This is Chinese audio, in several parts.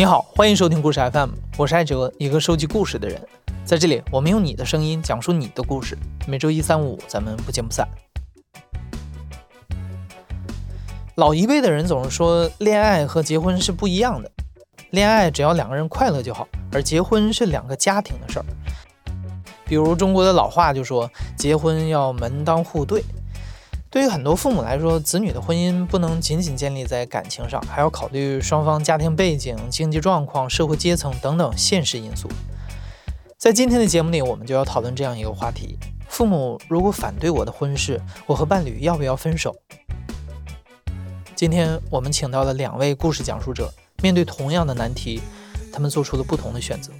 你好，欢迎收听故事 FM，我是艾哲，一个收集故事的人。在这里，我们用你的声音讲述你的故事。每周一、三、五，咱们不见不散。老一辈的人总是说，恋爱和结婚是不一样的。恋爱只要两个人快乐就好，而结婚是两个家庭的事儿。比如中国的老话就说，结婚要门当户对。对于很多父母来说，子女的婚姻不能仅仅建立在感情上，还要考虑双方家庭背景、经济状况、社会阶层等等现实因素。在今天的节目里，我们就要讨论这样一个话题：父母如果反对我的婚事，我和伴侣要不要分手？今天我们请到了两位故事讲述者，面对同样的难题，他们做出了不同的选择。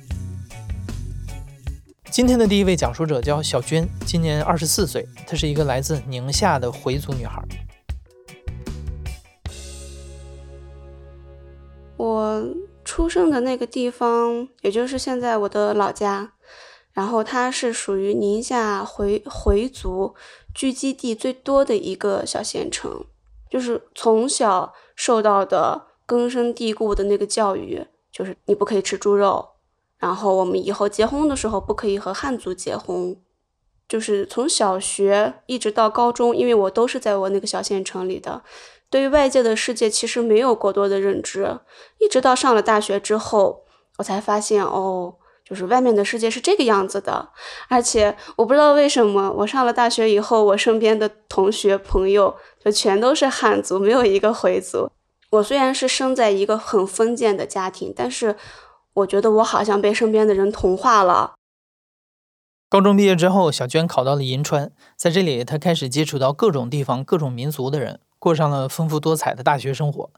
今天的第一位讲述者叫小娟，今年二十四岁，她是一个来自宁夏的回族女孩。我出生的那个地方，也就是现在我的老家，然后它是属于宁夏回回族聚集地最多的一个小县城，就是从小受到的根深蒂固的那个教育，就是你不可以吃猪肉。然后我们以后结婚的时候不可以和汉族结婚，就是从小学一直到高中，因为我都是在我那个小县城里的，对于外界的世界其实没有过多的认知，一直到上了大学之后，我才发现哦，就是外面的世界是这个样子的，而且我不知道为什么，我上了大学以后，我身边的同学朋友就全都是汉族，没有一个回族。我虽然是生在一个很封建的家庭，但是。我觉得我好像被身边的人同化了。高中毕业之后，小娟考到了银川，在这里，她开始接触到各种地方、各种民族的人，过上了丰富多彩的大学生活。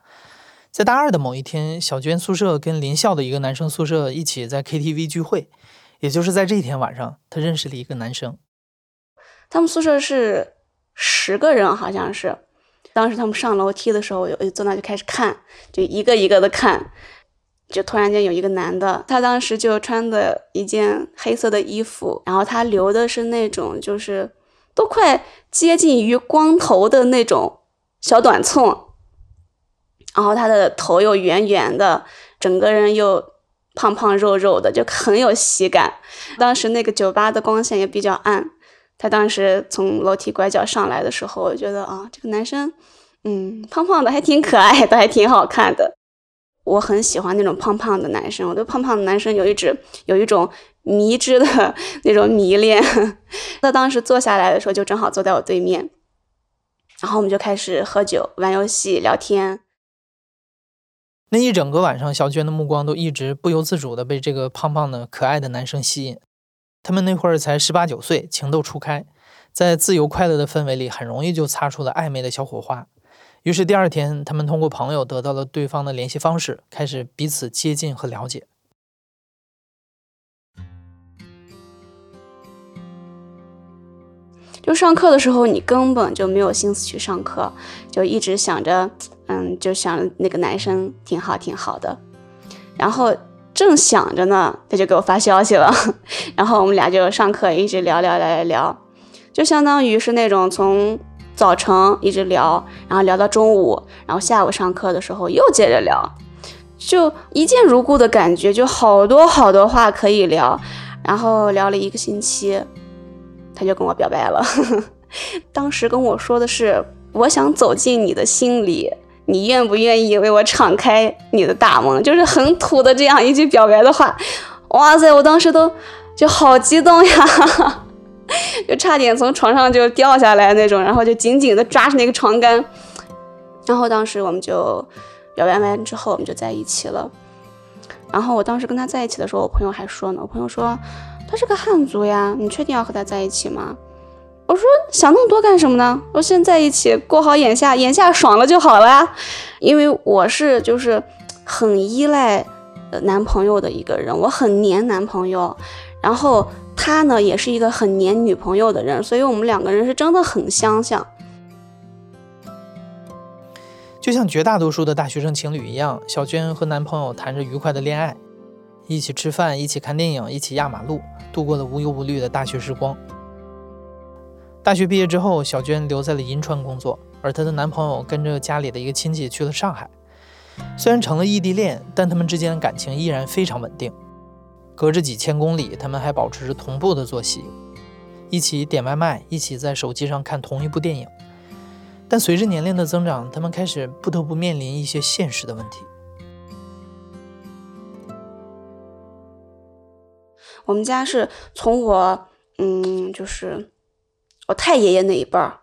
在大二的某一天，小娟宿舍跟邻校的一个男生宿舍一起在 KTV 聚会，也就是在这一天晚上，她认识了一个男生。他们宿舍是十个人，好像是。当时他们上楼梯的时候，我就坐那就开始看，就一个一个的看。就突然间有一个男的，他当时就穿的一件黑色的衣服，然后他留的是那种就是都快接近于光头的那种小短寸，然后他的头又圆圆的，整个人又胖胖肉肉的，就很有喜感。当时那个酒吧的光线也比较暗，他当时从楼梯拐角上来的时候，我觉得啊，这个男生，嗯，胖胖的还挺可爱的，还挺好看的。我很喜欢那种胖胖的男生，我对胖胖的男生有一直有一种迷之的那种迷恋。他当时坐下来的时候，就正好坐在我对面，然后我们就开始喝酒、玩游戏、聊天。那一整个晚上，小娟的目光都一直不由自主的被这个胖胖的可爱的男生吸引。他们那会儿才十八九岁，情窦初开，在自由快乐的氛围里，很容易就擦出了暧昧的小火花。于是第二天，他们通过朋友得到了对方的联系方式，开始彼此接近和了解。就上课的时候，你根本就没有心思去上课，就一直想着，嗯，就想那个男生挺好挺好的。然后正想着呢，他就给我发消息了，然后我们俩就上课一直聊聊聊聊聊，就相当于是那种从。早晨一直聊，然后聊到中午，然后下午上课的时候又接着聊，就一见如故的感觉，就好多好多话可以聊，然后聊了一个星期，他就跟我表白了。当时跟我说的是，我想走进你的心里，你愿不愿意为我敞开你的大门？就是很土的这样一句表白的话。哇塞，我当时都就好激动呀！就差点从床上就掉下来那种，然后就紧紧的抓着那个床杆，然后当时我们就表白完之后，我们就在一起了。然后我当时跟他在一起的时候，我朋友还说呢，我朋友说他是个汉族呀，你确定要和他在一起吗？我说想那么多干什么呢？我现在一起过好眼下，眼下爽了就好了呀。因为我是就是很依赖男朋友的一个人，我很黏男朋友，然后。他呢也是一个很黏女朋友的人，所以我们两个人是真的很相像。就像绝大多数的大学生情侣一样，小娟和男朋友谈着愉快的恋爱，一起吃饭，一起看电影，一起压马路，度过了无忧无虑的大学时光。大学毕业之后，小娟留在了银川工作，而她的男朋友跟着家里的一个亲戚去了上海。虽然成了异地恋，但他们之间的感情依然非常稳定。隔着几千公里，他们还保持着同步的作息，一起点外卖，一起在手机上看同一部电影。但随着年龄的增长，他们开始不得不面临一些现实的问题。我们家是从我，嗯，就是我太爷爷那一辈儿，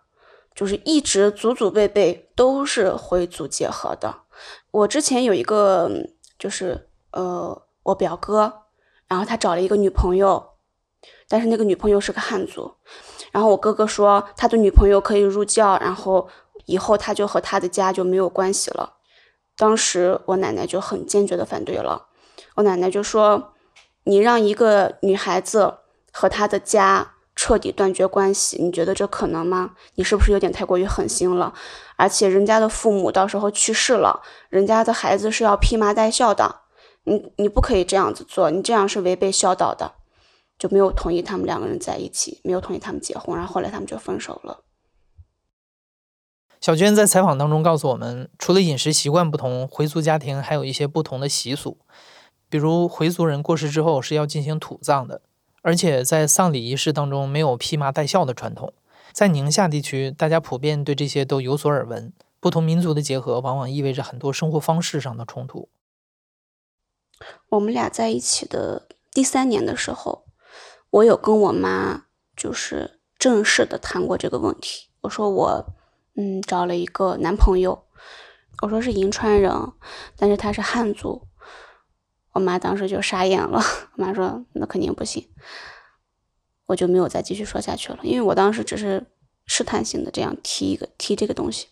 就是一直祖祖辈辈都是回族结合的。我之前有一个，就是呃，我表哥，然后他找了一个女朋友，但是那个女朋友是个汉族。然后我哥哥说他的女朋友可以入教，然后以后他就和他的家就没有关系了。当时我奶奶就很坚决的反对了，我奶奶就说。你让一个女孩子和她的家彻底断绝关系，你觉得这可能吗？你是不是有点太过于狠心了？而且人家的父母到时候去世了，人家的孩子是要披麻戴孝的，你你不可以这样子做，你这样是违背孝道的，就没有同意他们两个人在一起，没有同意他们结婚，然后后来他们就分手了。小娟在采访当中告诉我们，除了饮食习惯不同，回族家庭还有一些不同的习俗。比如回族人过世之后是要进行土葬的，而且在丧礼仪式当中没有披麻戴孝的传统。在宁夏地区，大家普遍对这些都有所耳闻。不同民族的结合往往意味着很多生活方式上的冲突。我们俩在一起的第三年的时候，我有跟我妈就是正式的谈过这个问题。我说我嗯找了一个男朋友，我说是银川人，但是他是汉族。我妈当时就傻眼了，我妈说：“那肯定不行。”我就没有再继续说下去了，因为我当时只是试探性的这样提一个提这个东西。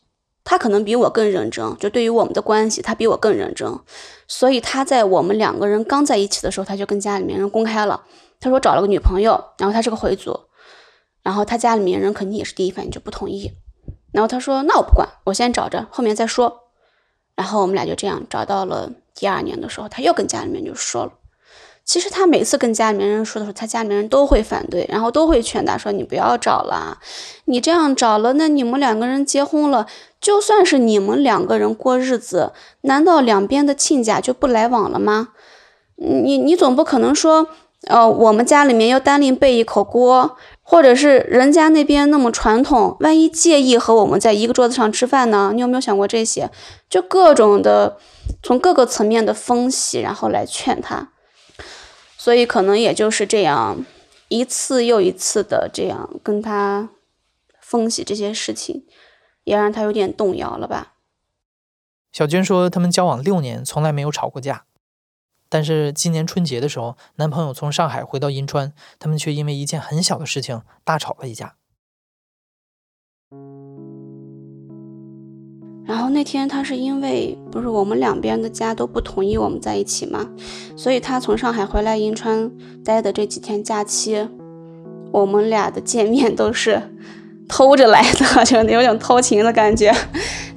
他可能比我更认真，就对于我们的关系，他比我更认真。所以他在我们两个人刚在一起的时候，他就跟家里面人公开了，他说找了个女朋友，然后他是个回族，然后他家里面人肯定也是第一反应就不同意。然后他说：“那我不管，我先找着，后面再说。”然后我们俩就这样找到了。第二年的时候，他又跟家里面就说了。其实他每次跟家里面人说的时候，他家里面人都会反对，然后都会劝他说：“你不要找了，你这样找了，那你们两个人结婚了，就算是你们两个人过日子，难道两边的亲家就不来往了吗？你你总不可能说，呃，我们家里面要单另备一口锅，或者是人家那边那么传统，万一介意和我们在一个桌子上吃饭呢？你有没有想过这些？就各种的。”从各个层面的分析，然后来劝他，所以可能也就是这样一次又一次的这样跟他分析这些事情，也让他有点动摇了吧。小娟说，他们交往六年，从来没有吵过架，但是今年春节的时候，男朋友从上海回到银川，他们却因为一件很小的事情大吵了一架。然后那天他是因为不是我们两边的家都不同意我们在一起嘛，所以他从上海回来银川待的这几天假期，我们俩的见面都是偷着来的，就有点偷情的感觉，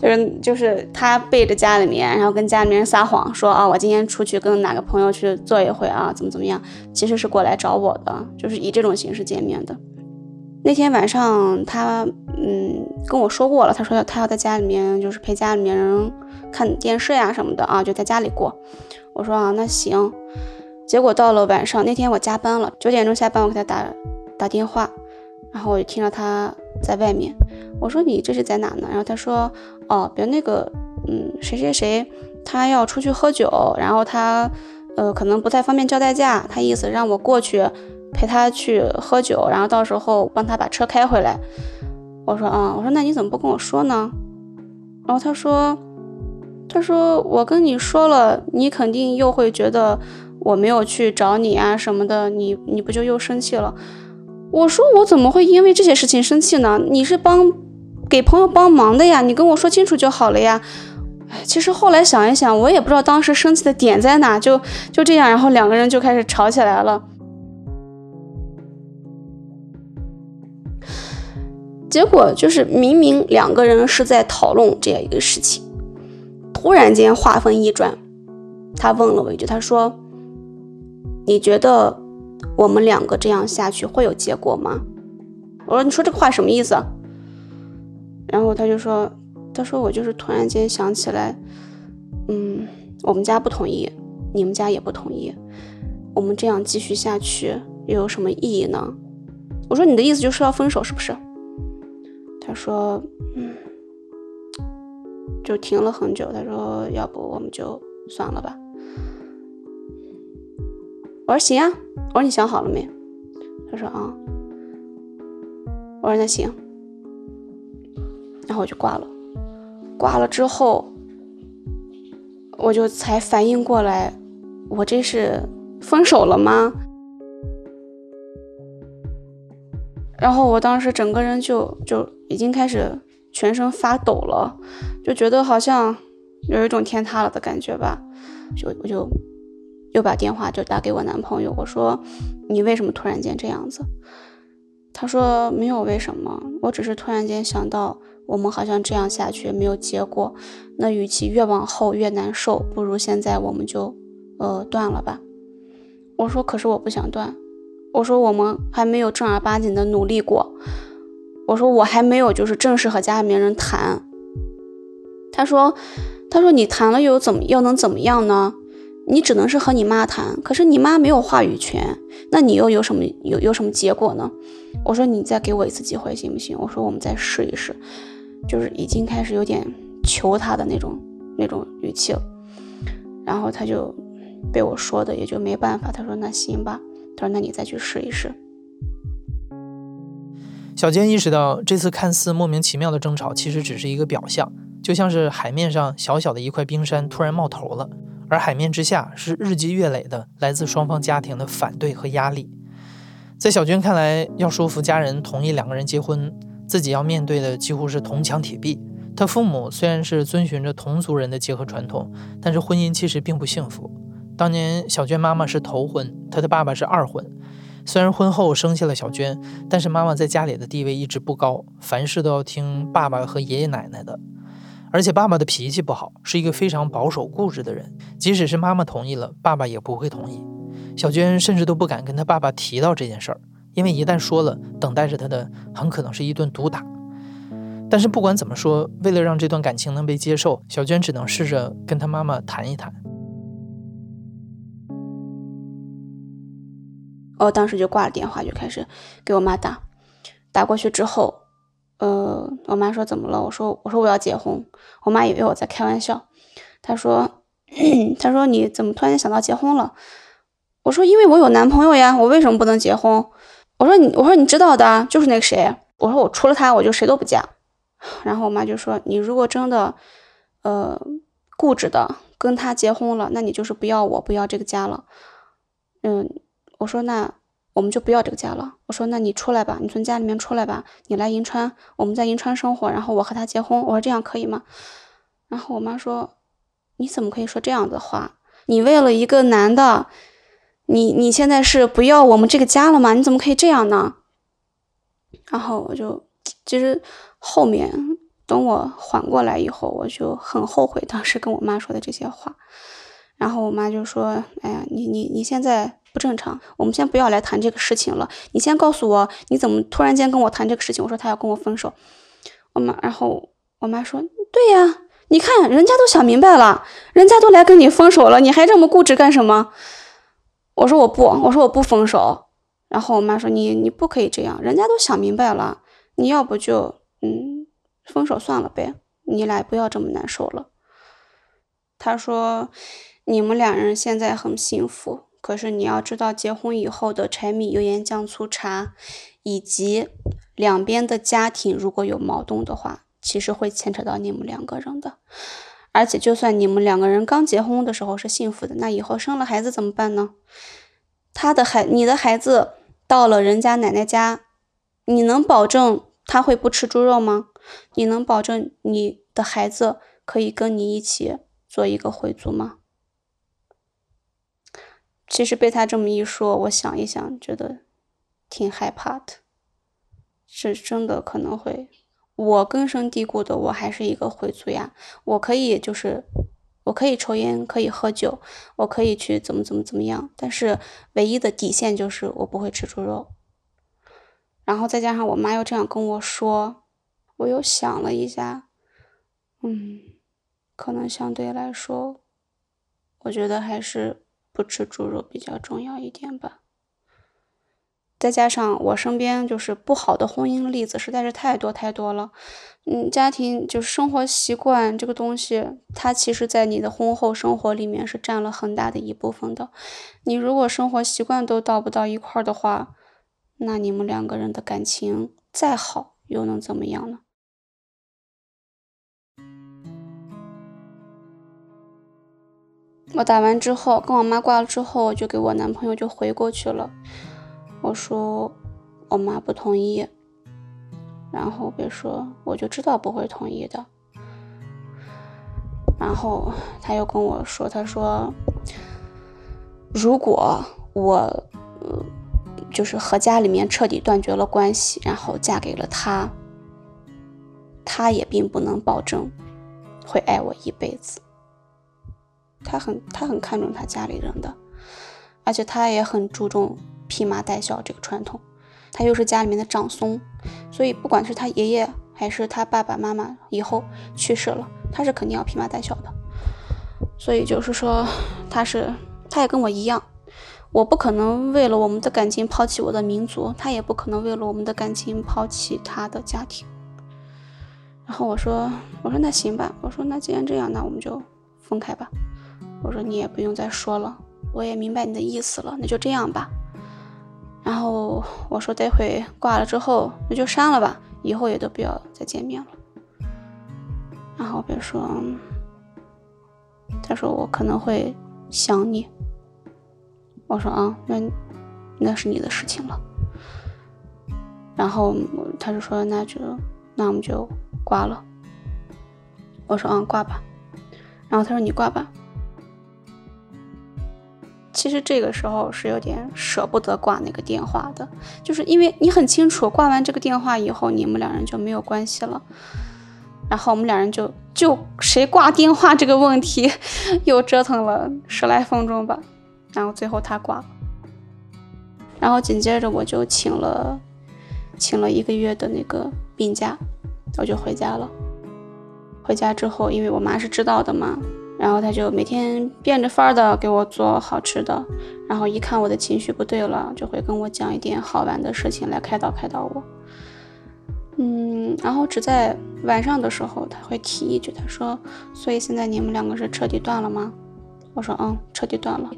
就是就是他背着家里面，然后跟家里面人撒谎说啊我今天出去跟哪个朋友去坐一会啊怎么怎么样，其实是过来找我的，就是以这种形式见面的。那天晚上，他嗯跟我说过了，他说他要在家里面，就是陪家里面人看电视呀什么的啊，就在家里过。我说啊，那行。结果到了晚上，那天我加班了，九点钟下班，我给他打打电话，然后我就听到他在外面。我说你这是在哪呢？然后他说哦，别那个嗯谁谁谁，他要出去喝酒，然后他呃可能不太方便叫代驾，他意思让我过去。陪他去喝酒，然后到时候帮他把车开回来。我说啊，我说那你怎么不跟我说呢？然后他说，他说我跟你说了，你肯定又会觉得我没有去找你啊什么的，你你不就又生气了？我说我怎么会因为这些事情生气呢？你是帮给朋友帮忙的呀，你跟我说清楚就好了呀。其实后来想一想，我也不知道当时生气的点在哪，就就这样，然后两个人就开始吵起来了。结果就是明明两个人是在讨论这样一个事情，突然间话锋一转，他问了我一句：“他说，你觉得我们两个这样下去会有结果吗？”我说：“你说这个话什么意思？”然后他就说：“他说我就是突然间想起来，嗯，我们家不同意，你们家也不同意，我们这样继续下去又有什么意义呢？我说你的意思就是要分手是不是？他说，嗯，就停了很久。他说，要不我们就算了吧。我说行啊。我说你想好了没？他说啊。我说那行。然后我就挂了。挂了之后，我就才反应过来，我这是分手了吗？然后我当时整个人就就已经开始全身发抖了，就觉得好像有一种天塌了的感觉吧，就我就又把电话就打给我男朋友，我说你为什么突然间这样子？他说没有为什么，我只是突然间想到我们好像这样下去没有结果，那与其越往后越难受，不如现在我们就呃断了吧。我说可是我不想断。我说我们还没有正儿八经的努力过。我说我还没有就是正式和家里面人谈。他说，他说你谈了又怎么又能怎么样呢？你只能是和你妈谈，可是你妈没有话语权，那你又有什么有有什么结果呢？我说你再给我一次机会行不行？我说我们再试一试，就是已经开始有点求他的那种那种语气了。然后他就被我说的也就没办法，他说那行吧。他说：“那你再去试一试。”小娟意识到，这次看似莫名其妙的争吵，其实只是一个表象，就像是海面上小小的一块冰山突然冒头了，而海面之下是日积月累的来自双方家庭的反对和压力。在小娟看来，要说服家人同意两个人结婚，自己要面对的几乎是铜墙铁壁。她父母虽然是遵循着同族人的结合传统，但是婚姻其实并不幸福。当年小娟妈妈是头婚，她的爸爸是二婚。虽然婚后生下了小娟，但是妈妈在家里的地位一直不高，凡事都要听爸爸和爷爷奶奶的。而且爸爸的脾气不好，是一个非常保守固执的人。即使是妈妈同意了，爸爸也不会同意。小娟甚至都不敢跟他爸爸提到这件事儿，因为一旦说了，等待着他的很可能是一顿毒打。但是不管怎么说，为了让这段感情能被接受，小娟只能试着跟他妈妈谈一谈。我当时就挂了电话，就开始给我妈打。打过去之后，呃，我妈说怎么了？我说我说我要结婚。我妈以为我在开玩笑，她说 她说你怎么突然想到结婚了？我说因为我有男朋友呀，我为什么不能结婚？我说你我说你知道的，就是那个谁。我说我除了他，我就谁都不嫁。然后我妈就说你如果真的呃固执的跟他结婚了，那你就是不要我不要这个家了。嗯。我说那我们就不要这个家了。我说那你出来吧，你从家里面出来吧，你来银川，我们在银川生活，然后我和他结婚。我说这样可以吗？然后我妈说你怎么可以说这样的话？你为了一个男的，你你现在是不要我们这个家了吗？你怎么可以这样呢？然后我就其实后面等我缓过来以后，我就很后悔当时跟我妈说的这些话。然后我妈就说：“哎呀，你你你现在。”不正常，我们先不要来谈这个事情了。你先告诉我，你怎么突然间跟我谈这个事情？我说他要跟我分手。我妈，然后我妈说：“对呀，你看人家都想明白了，人家都来跟你分手了，你还这么固执干什么？”我说我不，我说我不分手。然后我妈说：“你你不可以这样，人家都想明白了，你要不就嗯分手算了呗，你俩不要这么难受了。”她说：“你们两人现在很幸福。”可是你要知道，结婚以后的柴米油盐酱醋茶，以及两边的家庭如果有矛盾的话，其实会牵扯到你们两个人的。而且，就算你们两个人刚结婚的时候是幸福的，那以后生了孩子怎么办呢？他的孩，你的孩子到了人家奶奶家，你能保证他会不吃猪肉吗？你能保证你的孩子可以跟你一起做一个回族吗？其实被他这么一说，我想一想，觉得挺害怕的。是真的可能会，我根深蒂固的，我还是一个回族呀。我可以就是，我可以抽烟，可以喝酒，我可以去怎么怎么怎么样。但是唯一的底线就是我不会吃猪肉。然后再加上我妈又这样跟我说，我又想了一下，嗯，可能相对来说。我觉得还是不吃猪肉比较重要一点吧。再加上我身边就是不好的婚姻例子实在是太多太多了，嗯，家庭就是生活习惯这个东西，它其实在你的婚后生活里面是占了很大的一部分的。你如果生活习惯都到不到一块儿的话，那你们两个人的感情再好又能怎么样呢？我打完之后，跟我妈挂了之后，我就给我男朋友就回过去了。我说我妈不同意，然后别说我就知道不会同意的。然后他又跟我说，他说如果我呃就是和家里面彻底断绝了关系，然后嫁给了他，他也并不能保证会爱我一辈子。他很他很看重他家里人的，而且他也很注重。披麻戴孝这个传统，他又是家里面的长孙，所以不管是他爷爷还是他爸爸妈妈以后去世了，他是肯定要披麻戴孝的。所以就是说，他是他也跟我一样，我不可能为了我们的感情抛弃我的民族，他也不可能为了我们的感情抛弃他的家庭。然后我说，我说那行吧，我说那既然这样，那我们就分开吧。我说你也不用再说了，我也明白你的意思了，那就这样吧。然后我说，待会挂了之后，那就删了吧，以后也都不要再见面了。然后别说，他说我可能会想你。我说啊，那那是你的事情了。然后他就说，那就那我们就挂了。我说啊，挂吧。然后他说你挂吧。其实这个时候是有点舍不得挂那个电话的，就是因为你很清楚，挂完这个电话以后，你们两人就没有关系了。然后我们两人就就谁挂电话这个问题，又折腾了十来分钟吧。然后最后他挂了，然后紧接着我就请了请了一个月的那个病假，我就回家了。回家之后，因为我妈是知道的嘛。然后他就每天变着法儿的给我做好吃的，然后一看我的情绪不对了，就会跟我讲一点好玩的事情来开导开导我。嗯，然后只在晚上的时候他会提一句，他说：“所以现在你们两个是彻底断了吗？”我说：“嗯，彻底断了。”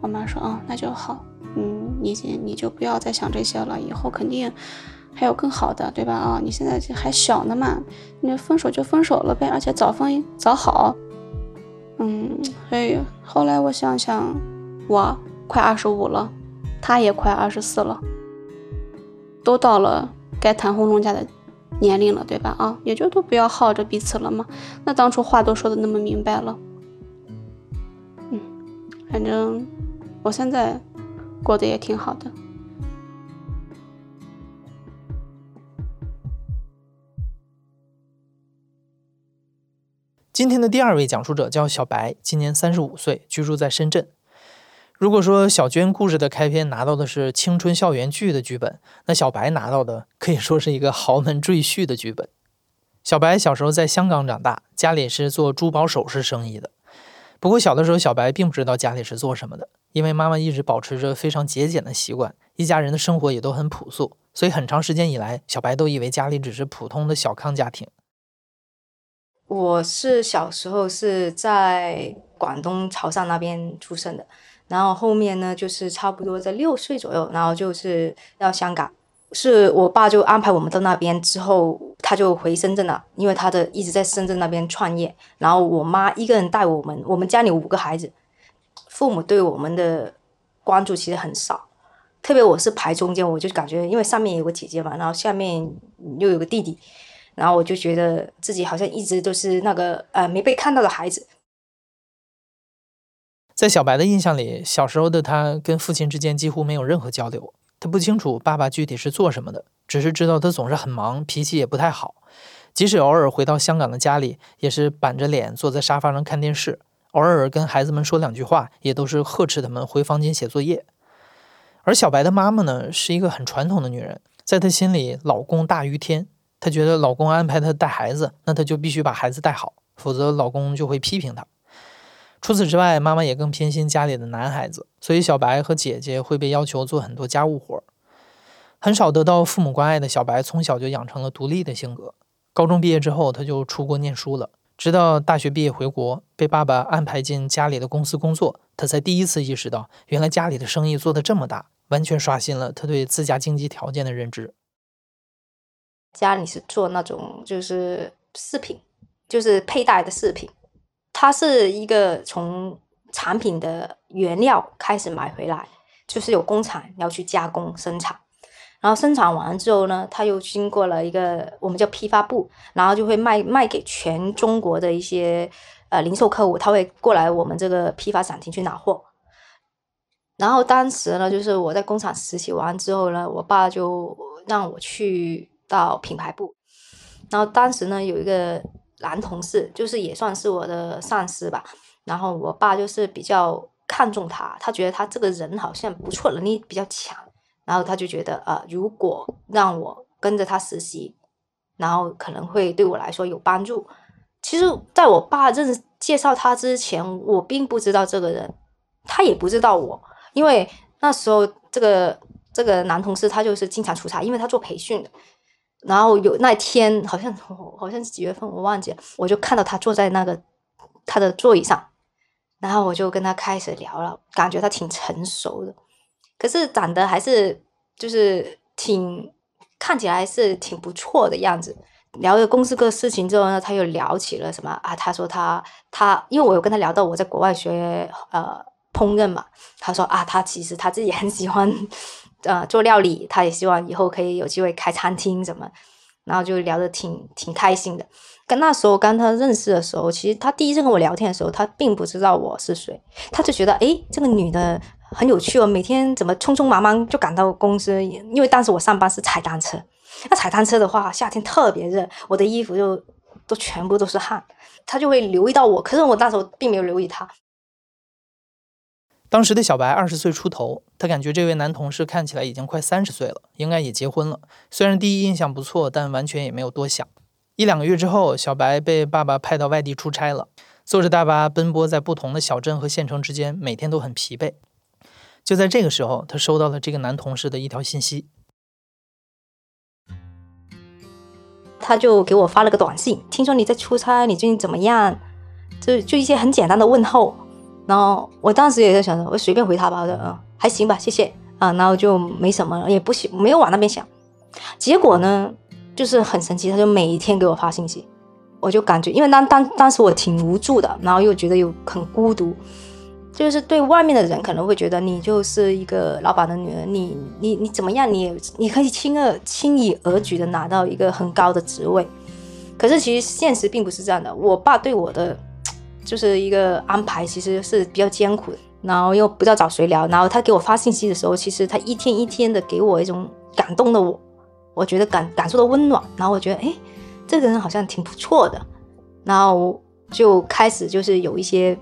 我妈说：“嗯，那就好。嗯，你先你就不要再想这些了，以后肯定还有更好的，对吧？啊，你现在还小呢嘛，你分手就分手了呗，而且早分早好。”嗯，所以后来我想想，我快二十五了，他也快二十四了，都到了该谈婚论嫁的年龄了，对吧？啊，也就都不要耗着彼此了嘛。那当初话都说的那么明白了，嗯，反正我现在过得也挺好的。今天的第二位讲述者叫小白，今年三十五岁，居住在深圳。如果说小娟故事的开篇拿到的是青春校园剧的剧本，那小白拿到的可以说是一个豪门赘婿的剧本。小白小时候在香港长大，家里是做珠宝首饰生意的。不过小的时候，小白并不知道家里是做什么的，因为妈妈一直保持着非常节俭的习惯，一家人的生活也都很朴素，所以很长时间以来，小白都以为家里只是普通的小康家庭。我是小时候是在广东潮汕那边出生的，然后后面呢，就是差不多在六岁左右，然后就是到香港，是我爸就安排我们到那边之后，他就回深圳了，因为他的一直在深圳那边创业，然后我妈一个人带我们，我们家里五个孩子，父母对我们的关注其实很少，特别我是排中间，我就感觉因为上面有个姐姐嘛，然后下面又有个弟弟。然后我就觉得自己好像一直都是那个呃没被看到的孩子。在小白的印象里，小时候的他跟父亲之间几乎没有任何交流，他不清楚爸爸具体是做什么的，只是知道他总是很忙，脾气也不太好。即使偶尔回到香港的家里，也是板着脸坐在沙发上看电视，偶尔跟孩子们说两句话，也都是呵斥他们回房间写作业。而小白的妈妈呢，是一个很传统的女人，在她心里，老公大于天。她觉得老公安排她带孩子，那她就必须把孩子带好，否则老公就会批评她。除此之外，妈妈也更偏心家里的男孩子，所以小白和姐姐会被要求做很多家务活。很少得到父母关爱的小白，从小就养成了独立的性格。高中毕业之后，他就出国念书了。直到大学毕业回国，被爸爸安排进家里的公司工作，他才第一次意识到，原来家里的生意做得这么大，完全刷新了他对自家经济条件的认知。家里是做那种就是饰品，就是佩戴的饰品。它是一个从产品的原料开始买回来，就是有工厂要去加工生产。然后生产完之后呢，他又经过了一个我们叫批发部，然后就会卖卖给全中国的一些呃零售客户，他会过来我们这个批发展厅去拿货。然后当时呢，就是我在工厂实习完之后呢，我爸就让我去到品牌部。然后当时呢，有一个男同事，就是也算是我的上司吧。然后我爸就是比较看重他，他觉得他这个人好像不错，能力比较强。然后他就觉得，呃，如果让我跟着他实习，然后可能会对我来说有帮助。其实，在我爸认介绍他之前，我并不知道这个人，他也不知道我，因为那时候这个这个男同事他就是经常出差，因为他做培训的。然后有那天好像 好像是几月份我忘记了，我就看到他坐在那个他的座椅上，然后我就跟他开始聊了，感觉他挺成熟的。可是长得还是就是挺看起来是挺不错的样子。聊了公司个事情之后呢，他又聊起了什么啊？他说他他，因为我有跟他聊到我在国外学呃烹饪嘛，他说啊，他其实他自己很喜欢呃做料理，他也希望以后可以有机会开餐厅什么，然后就聊得挺挺开心的。跟那时候跟他认识的时候，其实他第一次跟我聊天的时候，他并不知道我是谁，他就觉得诶，这个女的。很有趣哦，每天怎么匆匆忙忙就赶到公司？因为当时我上班是踩单车，那踩单车的话，夏天特别热，我的衣服就都全部都是汗，他就会留意到我。可是我那时候并没有留意他。当时的小白二十岁出头，他感觉这位男同事看起来已经快三十岁了，应该也结婚了。虽然第一印象不错，但完全也没有多想。一两个月之后，小白被爸爸派到外地出差了，坐着大巴奔波在不同的小镇和县城之间，每天都很疲惫。就在这个时候，他收到了这个男同事的一条信息，他就给我发了个短信，听说你在出差，你最近怎么样？就就一些很简单的问候。然后我当时也在想着，我随便回他吧，我说嗯还行吧，谢谢啊。然后就没什么，也不想没有往那边想。结果呢，就是很神奇，他就每一天给我发信息，我就感觉，因为当当当时我挺无助的，然后又觉得又很孤独。就是对外面的人可能会觉得你就是一个老板的女儿，你你你怎么样？你你可以轻而轻易而举的拿到一个很高的职位，可是其实现实并不是这样的。我爸对我的就是一个安排，其实是比较艰苦的。然后又不知道找谁聊，然后他给我发信息的时候，其实他一天一天的给我一种感动的我，我觉得感感受到温暖。然后我觉得，哎，这个人好像挺不错的。然后就开始就是有一些。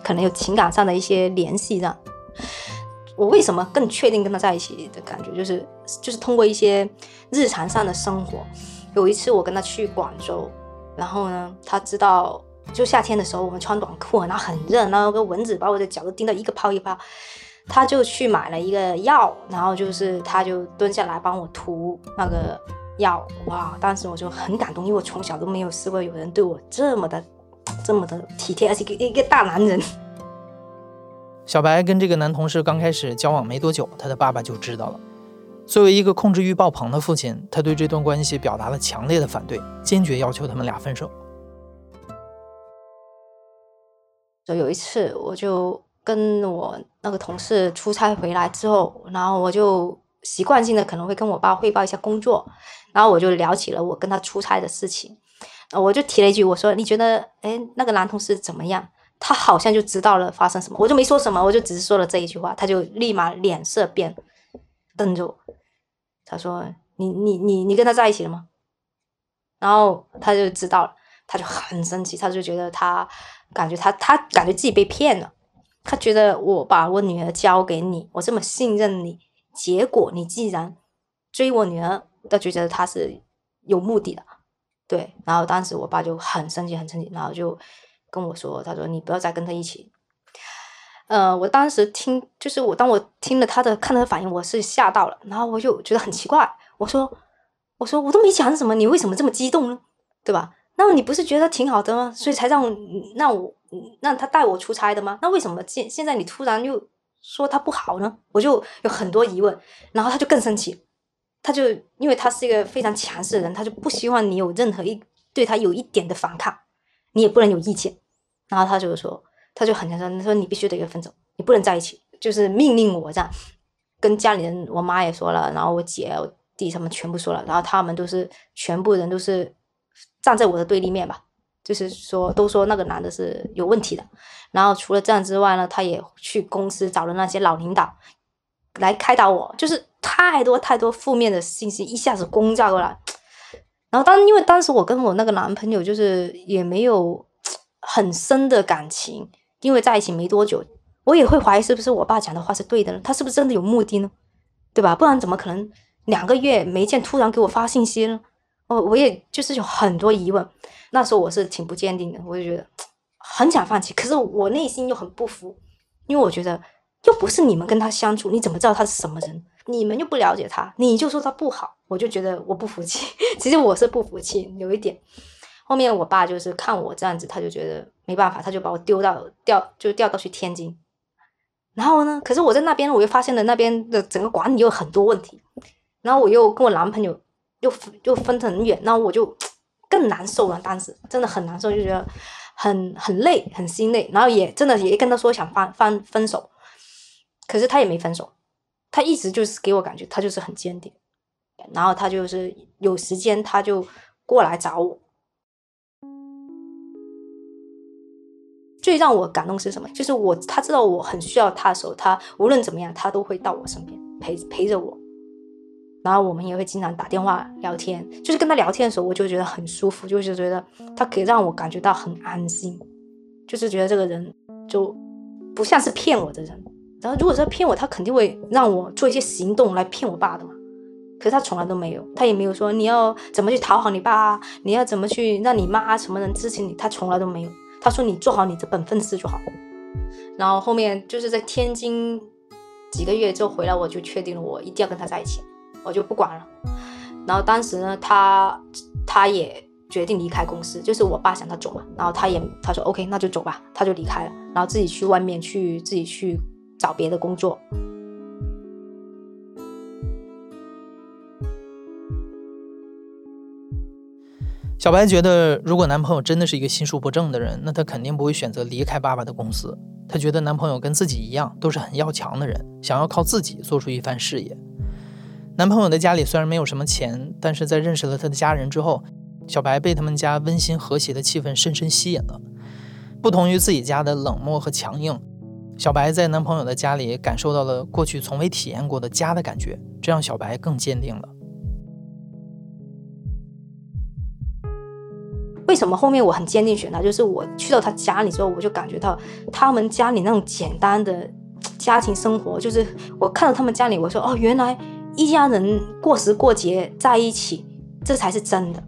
可能有情感上的一些联系，这样。我为什么更确定跟他在一起的感觉，就是就是通过一些日常上的生活。有一次我跟他去广州，然后呢，他知道就夏天的时候我们穿短裤，然后很热，然后个蚊子把我的脚都叮到一个泡一泡，他就去买了一个药，然后就是他就蹲下来帮我涂那个药，哇！当时我就很感动，因为我从小都没有试过有人对我这么的。这么的体贴，而且一个大男人。小白跟这个男同事刚开始交往没多久，他的爸爸就知道了。作为一个控制欲爆棚的父亲，他对这段关系表达了强烈的反对，坚决要求他们俩分手。就有一次，我就跟我那个同事出差回来之后，然后我就习惯性的可能会跟我爸汇报一下工作，然后我就聊起了我跟他出差的事情。我就提了一句，我说：“你觉得，哎，那个男同事怎么样？”他好像就知道了发生什么，我就没说什么，我就只是说了这一句话，他就立马脸色变，瞪着我。他说：“你你你你跟他在一起了吗？”然后他就知道了，他就很生气，他就觉得他感觉他他感觉自己被骗了，他觉得我把我女儿交给你，我这么信任你，结果你既然追我女儿，他觉得他是有目的的。对，然后当时我爸就很生气，很生气，然后就跟我说，他说你不要再跟他一起。呃，我当时听，就是我当我听了他的看他的反应，我是吓到了，然后我就觉得很奇怪，我说我说我都没讲什么，你为什么这么激动呢？对吧？那么你不是觉得挺好的吗？所以才让让我让他带我出差的吗？那为什么现现在你突然又说他不好呢？我就有很多疑问，然后他就更生气，他就因为他是一个非常强势的人，他就不希望你有任何一对他有一点的反抗，你也不能有意见，然后他就说。他就很强势，他说你必须得跟分手，你不能在一起，就是命令我这样。跟家里人，我妈也说了，然后我姐、我弟他们全部说了，然后他们都是全部人都是站在我的对立面吧，就是说都说那个男的是有问题的。然后除了这样之外呢，他也去公司找了那些老领导来开导我，就是太多太多负面的信息一下子轰炸过来。然后当因为当时我跟我那个男朋友就是也没有很深的感情。因为在一起没多久，我也会怀疑是不是我爸讲的话是对的呢？他是不是真的有目的呢？对吧？不然怎么可能两个月没见，突然给我发信息呢？我我也就是有很多疑问。那时候我是挺不坚定的，我就觉得很想放弃，可是我内心又很不服，因为我觉得又不是你们跟他相处，你怎么知道他是什么人？你们又不了解他，你就说他不好，我就觉得我不服气。其实我是不服气，有一点。后面我爸就是看我这样子，他就觉得没办法，他就把我丢到调，就调到去天津。然后呢，可是我在那边，我又发现了那边的整个管理有很多问题。然后我又跟我男朋友又又分得很远，然后我就 更难受了。当时真的很难受，就觉得很很累，很心累。然后也真的也跟他说想分分分手，可是他也没分手，他一直就是给我感觉他就是很坚定。然后他就是有时间他就过来找我。最让我感动是什么？就是我他知道我很需要他的时候，他无论怎么样，他都会到我身边陪陪着我。然后我们也会经常打电话聊天，就是跟他聊天的时候，我就觉得很舒服，就是觉得他可以让我感觉到很安心，就是觉得这个人就不像是骗我的人。然后如果是骗我，他肯定会让我做一些行动来骗我爸的嘛。可是他从来都没有，他也没有说你要怎么去讨好你爸，你要怎么去让你妈什么人支持你，他从来都没有。他说：“你做好你的本分事就好。”然后后面就是在天津几个月之后回来，我就确定了，我一定要跟他在一起，我就不管了。然后当时呢，他他也决定离开公司，就是我爸想他走嘛，然后他也他说 OK，那就走吧，他就离开了，然后自己去外面去自己去找别的工作。小白觉得，如果男朋友真的是一个心术不正的人，那她肯定不会选择离开爸爸的公司。她觉得男朋友跟自己一样，都是很要强的人，想要靠自己做出一番事业。男朋友的家里虽然没有什么钱，但是在认识了他的家人之后，小白被他们家温馨和谐的气氛深深吸引了。不同于自己家的冷漠和强硬，小白在男朋友的家里感受到了过去从未体验过的家的感觉，这让小白更坚定了。为什么后面我很坚定选他？就是我去到他家里之后，我就感觉到他们家里那种简单的家庭生活，就是我看到他们家里，我说哦，原来一家人过时过节在一起，这才是真的。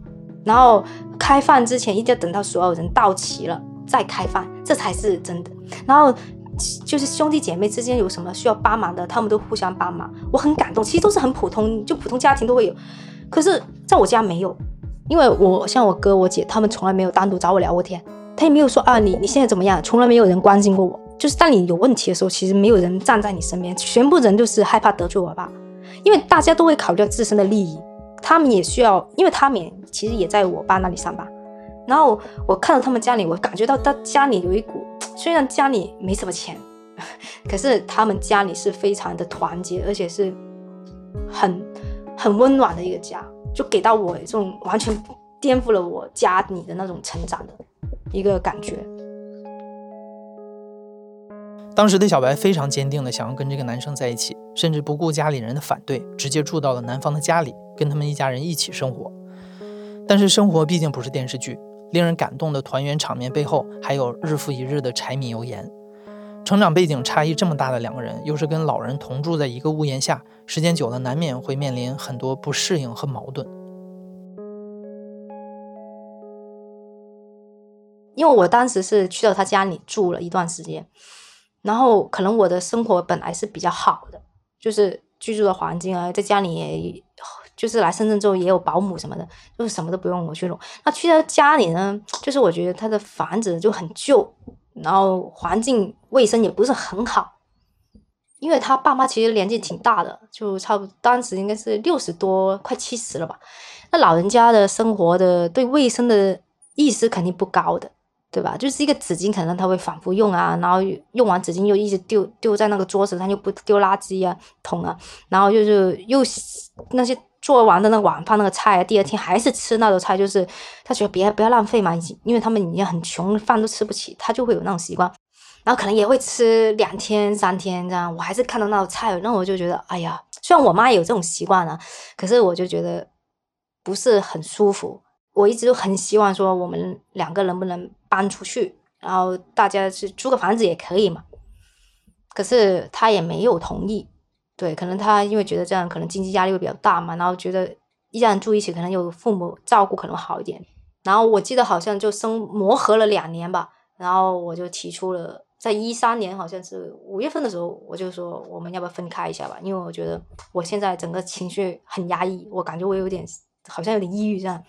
然后开饭之前一定要等到所有人到齐了再开饭，这才是真的。然后就是兄弟姐妹之间有什么需要帮忙的，他们都互相帮忙，我很感动。其实都是很普通，就普通家庭都会有，可是在我家没有。因为我像我哥我姐，他们从来没有单独找我聊过天，他也没有说啊你你现在怎么样，从来没有人关心过我。就是当你有问题的时候，其实没有人站在你身边，全部人都是害怕得罪我爸，因为大家都会考虑到自身的利益，他们也需要，因为他们其实也在我爸那里上班。然后我看到他们家里，我感觉到他家里有一股，虽然家里没什么钱，可是他们家里是非常的团结，而且是很很温暖的一个家。就给到我这种完全颠覆了我家里的那种成长的一个感觉。当时的小白非常坚定的想要跟这个男生在一起，甚至不顾家里人的反对，直接住到了男方的家里，跟他们一家人一起生活。但是生活毕竟不是电视剧，令人感动的团圆场面背后，还有日复一日的柴米油盐。成长背景差异这么大的两个人，又是跟老人同住在一个屋檐下，时间久了难免会面临很多不适应和矛盾。因为我当时是去到他家里住了一段时间，然后可能我的生活本来是比较好的，就是居住的环境啊，在家里，就是来深圳之后也有保姆什么的，就是什么都不用我去弄。那去他家里呢，就是我觉得他的房子就很旧，然后环境卫生也不是很好，因为他爸妈其实年纪挺大的，就差不多当时应该是六十多，快七十了吧。那老人家的生活的对卫生的意识肯定不高的。对吧？就是一个纸巾，可能他会反复用啊，然后用完纸巾又一直丢丢在那个桌子上，又不丢垃圾啊桶啊，然后就是又那些做完的那晚饭那个菜，第二天还是吃那道菜，就是他觉得别不要浪费嘛，已经因为他们已经很穷，饭都吃不起，他就会有那种习惯，然后可能也会吃两天三天这样。我还是看到那道菜，那我就觉得，哎呀，虽然我妈也有这种习惯啊，可是我就觉得不是很舒服。我一直都很希望说，我们两个能不能搬出去，然后大家是租个房子也可以嘛。可是他也没有同意，对，可能他因为觉得这样可能经济压力会比较大嘛，然后觉得一家人住一起可能有父母照顾可能好一点。然后我记得好像就生磨合了两年吧，然后我就提出了，在一三年好像是五月份的时候，我就说我们要不要分开一下吧，因为我觉得我现在整个情绪很压抑，我感觉我有点好像有点抑郁这样。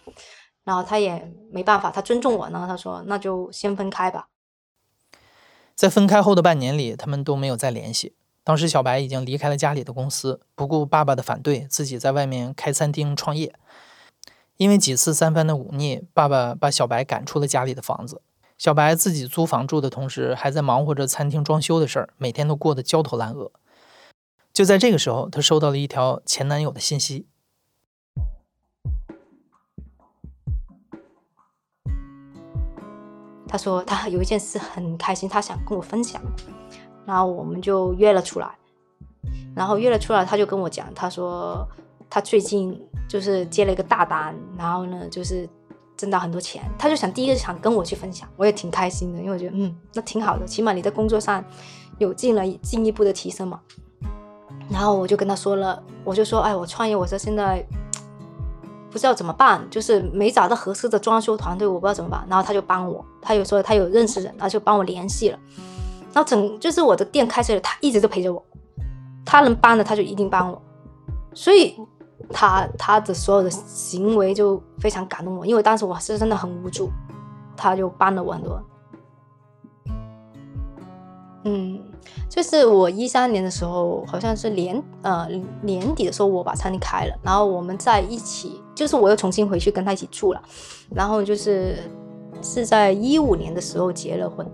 然后他也没办法，他尊重我呢。他说：“那就先分开吧。”在分开后的半年里，他们都没有再联系。当时小白已经离开了家里的公司，不顾爸爸的反对，自己在外面开餐厅创业。因为几次三番的忤逆，爸爸把小白赶出了家里的房子。小白自己租房住的同时，还在忙活着餐厅装修的事儿，每天都过得焦头烂额。就在这个时候，他收到了一条前男友的信息。他说他有一件事很开心，他想跟我分享，然后我们就约了出来，然后约了出来，他就跟我讲，他说他最近就是接了一个大单，然后呢就是挣到很多钱，他就想第一个想跟我去分享，我也挺开心的，因为我觉得嗯那挺好的，起码你在工作上有进了进一步的提升嘛，然后我就跟他说了，我就说哎我创业，我说现在。不知道怎么办，就是没找到合适的装修团队，我不知道怎么办。然后他就帮我，他有说他有认识人，他就帮我联系了。然后整就是我的店开起来，他一直都陪着我，他能帮的他就一定帮我。所以他他的所有的行为就非常感动我，因为当时我是真的很无助，他就帮了我很多。就是我一三年的时候，好像是年呃年底的时候，我把餐厅开了，然后我们在一起，就是我又重新回去跟他一起住了，然后就是是在一五年的时候结了婚，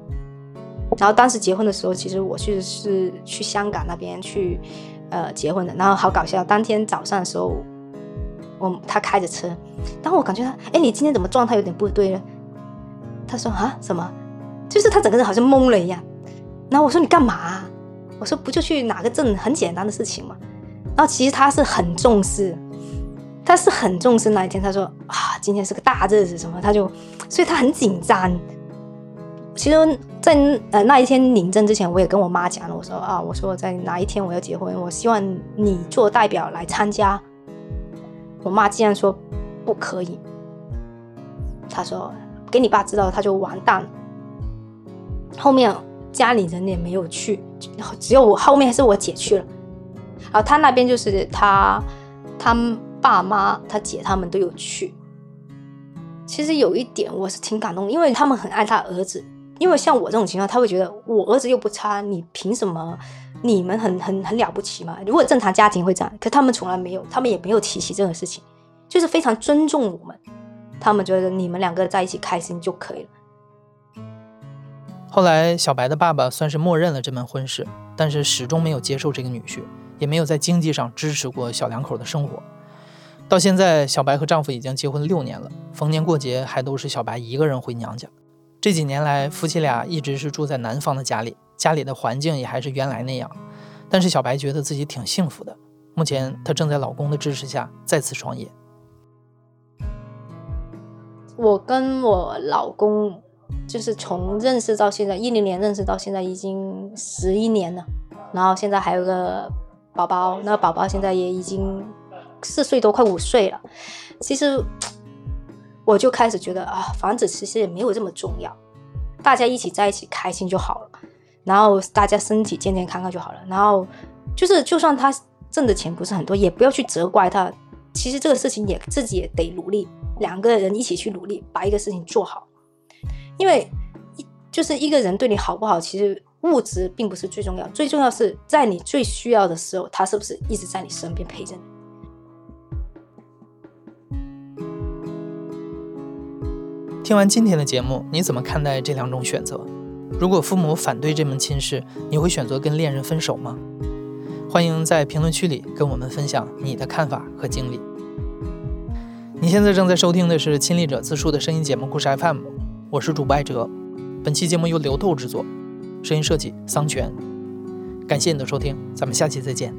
然后当时结婚的时候，其实我去是去香港那边去呃结婚的，然后好搞笑，当天早上的时候，我他开着车，当我感觉他，哎，你今天怎么状态有点不对呢？他说啊什么？就是他整个人好像懵了一样。然后我说你干嘛？我说不就去拿个证，很简单的事情嘛。然后其实他是很重视，他是很重视那一天。他说啊，今天是个大日子什么，他就，所以他很紧张。其实，在呃那一天领证之前，我也跟我妈讲了，我说啊，我说在哪一天我要结婚，我希望你做代表来参加。我妈竟然说不可以，她说给你爸知道他就完蛋了。后面。家里人也没有去，只有我后面是我姐去了。然后他那边就是他，他爸妈、他姐他们都有去。其实有一点我是挺感动，因为他们很爱他儿子。因为像我这种情况，他会觉得我儿子又不差，你凭什么？你们很很很了不起嘛？如果正常家庭会这样，可他们从来没有，他们也没有提起这个事情，就是非常尊重我们。他们觉得你们两个在一起开心就可以了。后来，小白的爸爸算是默认了这门婚事，但是始终没有接受这个女婿，也没有在经济上支持过小两口的生活。到现在，小白和丈夫已经结婚六年了，逢年过节还都是小白一个人回娘家。这几年来，夫妻俩一直是住在男方的家里，家里的环境也还是原来那样。但是小白觉得自己挺幸福的。目前，她正在老公的支持下再次创业。我跟我老公。就是从认识到现在，一零年认识到现在已经十一年了，然后现在还有个宝宝，那宝宝现在也已经四岁多，快五岁了。其实我就开始觉得啊，房子其实也没有这么重要，大家一起在一起开心就好了，然后大家身体健健康康就好了。然后就是就算他挣的钱不是很多，也不要去责怪他。其实这个事情也自己也得努力，两个人一起去努力把一个事情做好。因为一就是一个人对你好不好，其实物质并不是最重要，最重要是在你最需要的时候，他是不是一直在你身边陪着你。听完今天的节目，你怎么看待这两种选择？如果父母反对这门亲事，你会选择跟恋人分手吗？欢迎在评论区里跟我们分享你的看法和经历。你现在正在收听的是亲历者自述的声音节目故事 FM，我是主播艾哲。本期节目由刘豆制作，声音设计桑泉。感谢你的收听，咱们下期再见。